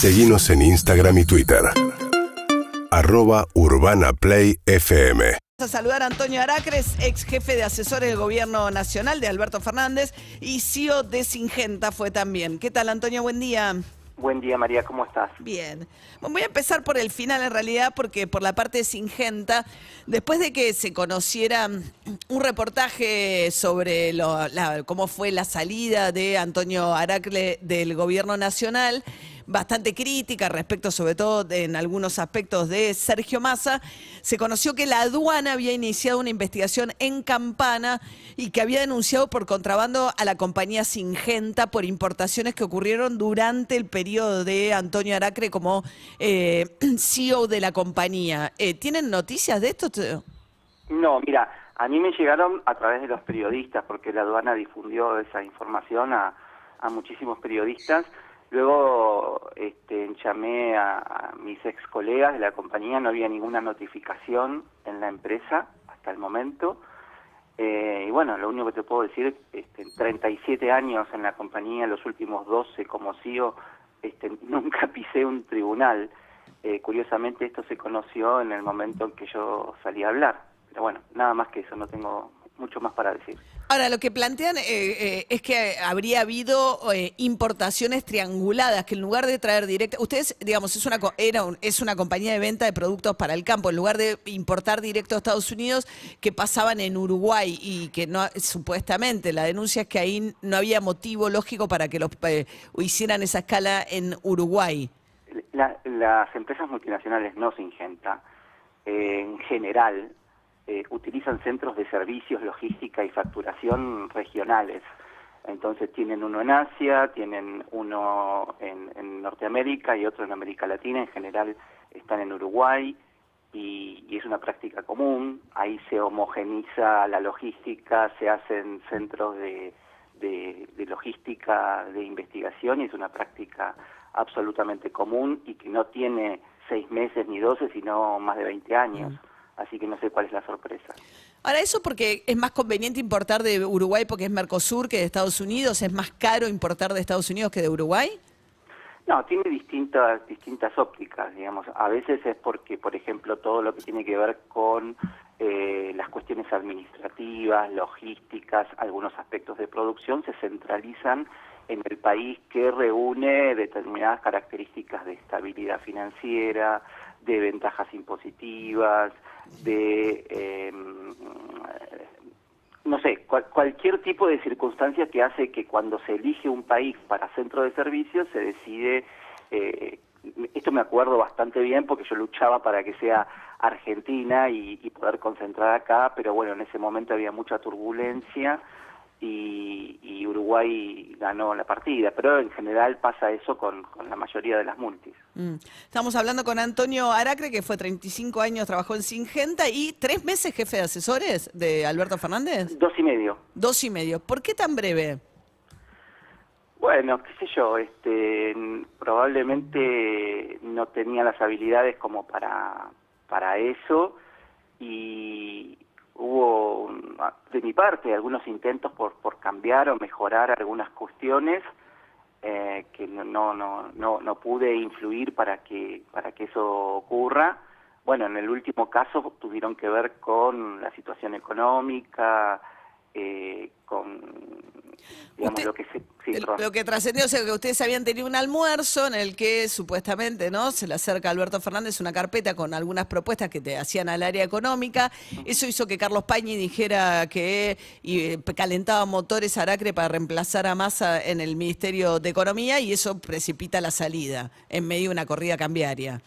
Seguimos en Instagram y Twitter. Arroba Urbana Play FM. Vamos a saludar a Antonio Aracres, ex jefe de asesores del gobierno nacional de Alberto Fernández y CEO de Singenta fue también. ¿Qué tal, Antonio? Buen día. Buen día, María, ¿cómo estás? Bien. Bueno, voy a empezar por el final, en realidad, porque por la parte de Singenta, después de que se conociera un reportaje sobre lo- la- cómo fue la salida de Antonio Aracle del gobierno nacional, bastante crítica respecto, sobre todo en algunos aspectos de Sergio Massa, se conoció que la aduana había iniciado una investigación en Campana y que había denunciado por contrabando a la compañía Singenta por importaciones que ocurrieron durante el periodo de Antonio Aracre como eh, CEO de la compañía. Eh, ¿Tienen noticias de esto? No, mira, a mí me llegaron a través de los periodistas, porque la aduana difundió esa información a, a muchísimos periodistas. Luego este, llamé a, mis ex colegas de la compañía, no había ninguna notificación en la empresa hasta el momento. Eh, y bueno, lo único que te puedo decir, este, 37 años en la compañía, los últimos 12 como CEO, este, nunca pisé un tribunal. Eh, curiosamente esto se conoció en el momento en que yo salí a hablar. Pero bueno, nada más que eso, no tengo mucho más para decir. Ahora, lo que plantean eh, eh, es que habría habido eh, importaciones trianguladas, que en lugar de traer directo, ustedes, digamos, es una, era un- es una compañía de venta de productos para el campo, en lugar de importar directo a Estados Unidos, que pasaban en Uruguay y que no, supuestamente, la denuncia es que ahí no había motivo lógico para que los eh, hicieran esa escala en Uruguay. La- las empresas multinacionales no Singenta, eh, en general, eh, utilizan centros de servicios, logística y facturación regionales. Entonces tienen uno en Asia, tienen uno en, Norteamérica y otro en América Latina. En general están en Uruguay y, es una práctica común. Ahí se homogeniza la logística, se hacen centros de, de, de logística de investigación y es una práctica absolutamente común y que no tiene seis meses ni doce, sino más de 20 años. Así que no sé cuál es la sorpresa. Ahora, eso porque es más conveniente importar de Uruguay porque es Mercosur que de Estados Unidos, es más caro importar de Estados Unidos que de Uruguay. No, tiene distintas distintas ópticas, digamos. A veces es porque, por ejemplo, todo lo que tiene que ver con eh, las cuestiones administrativas, logísticas, algunos aspectos de producción se centralizan en el país que reúne determinadas características de estabilidad financiera, de ventajas impositivas, de eh, no sé, cual- cualquier tipo de circunstancia que hace que cuando se elige un país para centro de servicios se decide, eh, esto me acuerdo bastante bien porque yo luchaba para que sea Argentina y, y poder concentrar acá, pero bueno, en ese momento había mucha turbulencia y, y Uruguay ganó la partida, pero en general pasa eso con, con la mayoría de las multis. Mm. Estamos hablando con Antonio Aracre, que fue 35 años, trabajó en Singenta y tres meses jefe de asesores de Alberto Fernández. Dos y medio. Dos y medio. ¿Por qué tan breve? Bueno, qué sé yo, este, probablemente no tenía las habilidades como para, para eso y hubo, de mi parte, algunos intentos por, por cambiar o mejorar algunas cuestiones eh, que no, no, no, no pude influir para que, para que eso ocurra. Bueno, en el último caso tuvieron que ver con la situación económica, eh, con digamos Usted- lo que se sí, El- perdón. Lo que trascendió es que ustedes habían tenido un almuerzo en el que supuestamente no se le acerca a Alberto Fernández una carpeta con algunas propuestas que te hacían al área económica. Eso hizo que Carlos Pañi dijera que y, eh, calentaba motores Aracre para reemplazar a Massa en el Ministerio de Economía y eso precipita la salida en medio de una corrida cambiaria.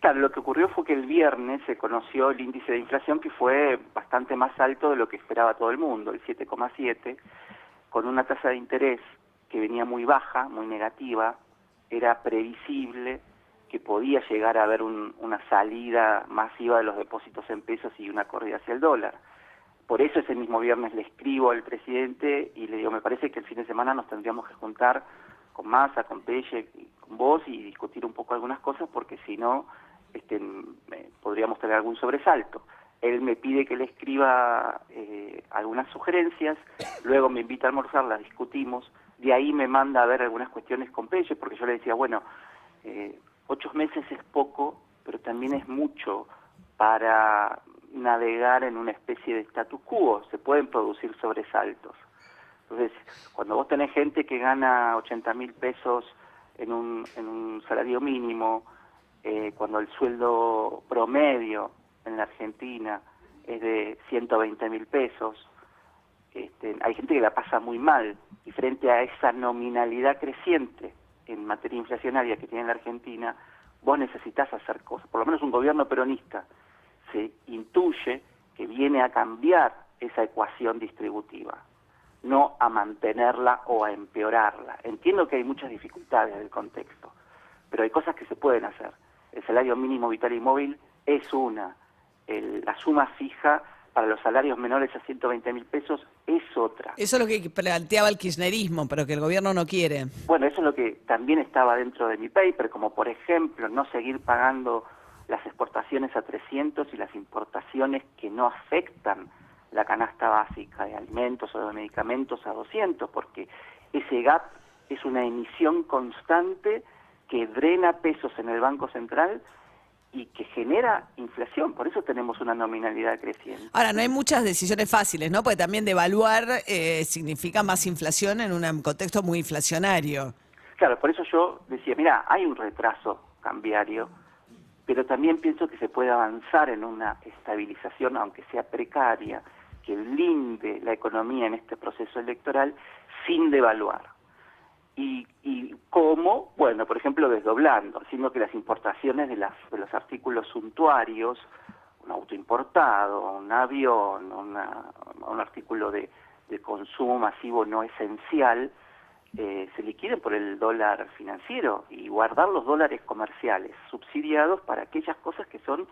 Claro, lo que ocurrió fue que el viernes se conoció el índice de inflación que fue bastante más alto de lo que esperaba todo el mundo, el 7,7, con una tasa de interés que venía muy baja, muy negativa, era previsible que podía llegar a haber un- una salida masiva de los depósitos en pesos y una corrida hacia el dólar. Por eso ese mismo viernes le escribo al presidente y le digo, me parece que el fin de semana nos tendríamos que juntar con Massa, con Pelle, con vos y discutir un poco algunas cosas porque si no este, eh, podríamos tener algún sobresalto. Él me pide que le escriba eh, algunas sugerencias, luego me invita a almorzar, las discutimos, de ahí me manda a ver algunas cuestiones con Pelle porque yo le decía, bueno, Eh, ocho meses es poco, pero también es mucho para navegar en una especie de status quo. Se pueden producir sobresaltos. Entonces, cuando vos tenés gente que gana 80 mil pesos en un, en un salario mínimo, eh, cuando el sueldo promedio en la Argentina es de 120 mil pesos, este, hay gente que la pasa muy mal y frente a esa nominalidad creciente en materia inflacionaria que tiene la Argentina, vos necesitas hacer cosas. Por lo menos un gobierno peronista se intuye que viene a cambiar esa ecuación distributiva, no a mantenerla o a empeorarla. Entiendo que hay muchas dificultades del contexto, pero hay cosas que se pueden hacer. El salario mínimo vital y móvil es una, la suma fija para los salarios menores a 120 mil pesos es otra. Eso es lo que planteaba el kirchnerismo, pero que el gobierno no quiere. Bueno, eso es lo que también estaba dentro de mi paper, como por ejemplo no seguir pagando las exportaciones a 300 y las importaciones que no afectan la canasta básica de alimentos o de medicamentos a 200, porque ese gap es una emisión constante que drena pesos en el Banco Central y que genera inflación. Por eso tenemos una nominalidad creciente. Ahora, no hay muchas decisiones fáciles, ¿no? Porque también devaluar eh, significa más inflación en un contexto muy inflacionario. Claro, por eso yo decía, mira, hay un retraso cambiario pero también pienso que se puede avanzar en una estabilización, aunque sea precaria, que blinde la economía en este proceso electoral sin devaluar. ¿Y, y cómo? Bueno, por ejemplo, desdoblando, haciendo que las importaciones de, las, de los artículos suntuarios, un auto importado, un avión, un artículo de consumo masivo no esencial, eh, se liquiden por el dólar financiero y guardar los dólares comerciales subsidiados para aquellas cosas que son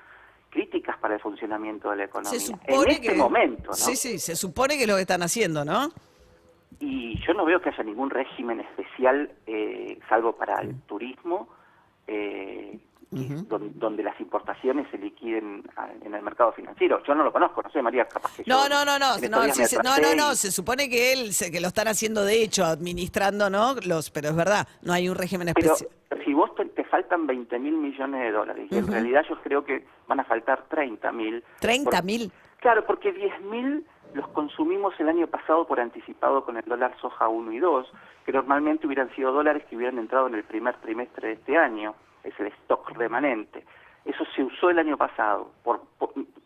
críticas para el funcionamiento de la economía. en este momento, ¿no? Sí, sí, se supone que es lo que están haciendo, ¿no? Y yo no veo que haya ningún régimen especial, eh, salvo para el turismo, eh, donde, las importaciones se liquiden en el mercado financiero. Yo no lo conozco, no sé, María, capaz que No, no, no, no, no, no, no, se supone que él, que lo están haciendo de hecho, administrando, ¿no? Los, pero es verdad, no hay un régimen especial. Pero si vos te, faltan 20 mil millones de dólares, y en realidad yo creo que van a faltar 30 mil. ¿30 mil? Claro, porque 10 mil los consumimos el año pasado por anticipado con el dólar soja 1 y 2, que normalmente hubieran sido dólares que hubieran entrado en el primer trimestre de este año es el stock remanente. Eso se usó el año pasado, por,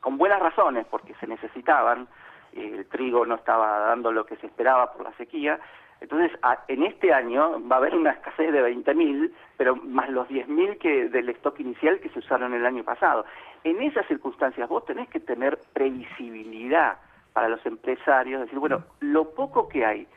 con buenas razones, porque se necesitaban, eh, el trigo no estaba dando lo que se esperaba por la sequía. Entonces, en este año va a haber una escasez de 20.000, pero más los 10.000 que del stock inicial que se usaron el año pasado. En esas circunstancias vos tenés que tener previsibilidad para los empresarios, decir, bueno, lo poco que hay,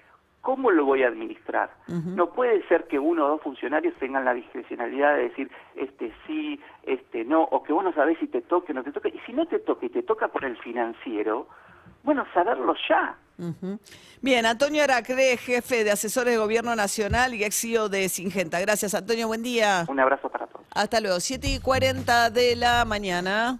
¿Cómo lo voy a administrar? No puede ser que uno o dos funcionarios tengan la discrecionalidad de decir, este sí, este no, o que vos no sabés si te toque o no te toque. Y si no te toca y te toca por el financiero, bueno, saberlo ya. Bien, Antonio Aracre, jefe de asesores de Gobierno Nacional y ex CEO de Singenta. Gracias, Antonio, buen día. Un abrazo para todos. Hasta luego, 7 y 40 de la mañana.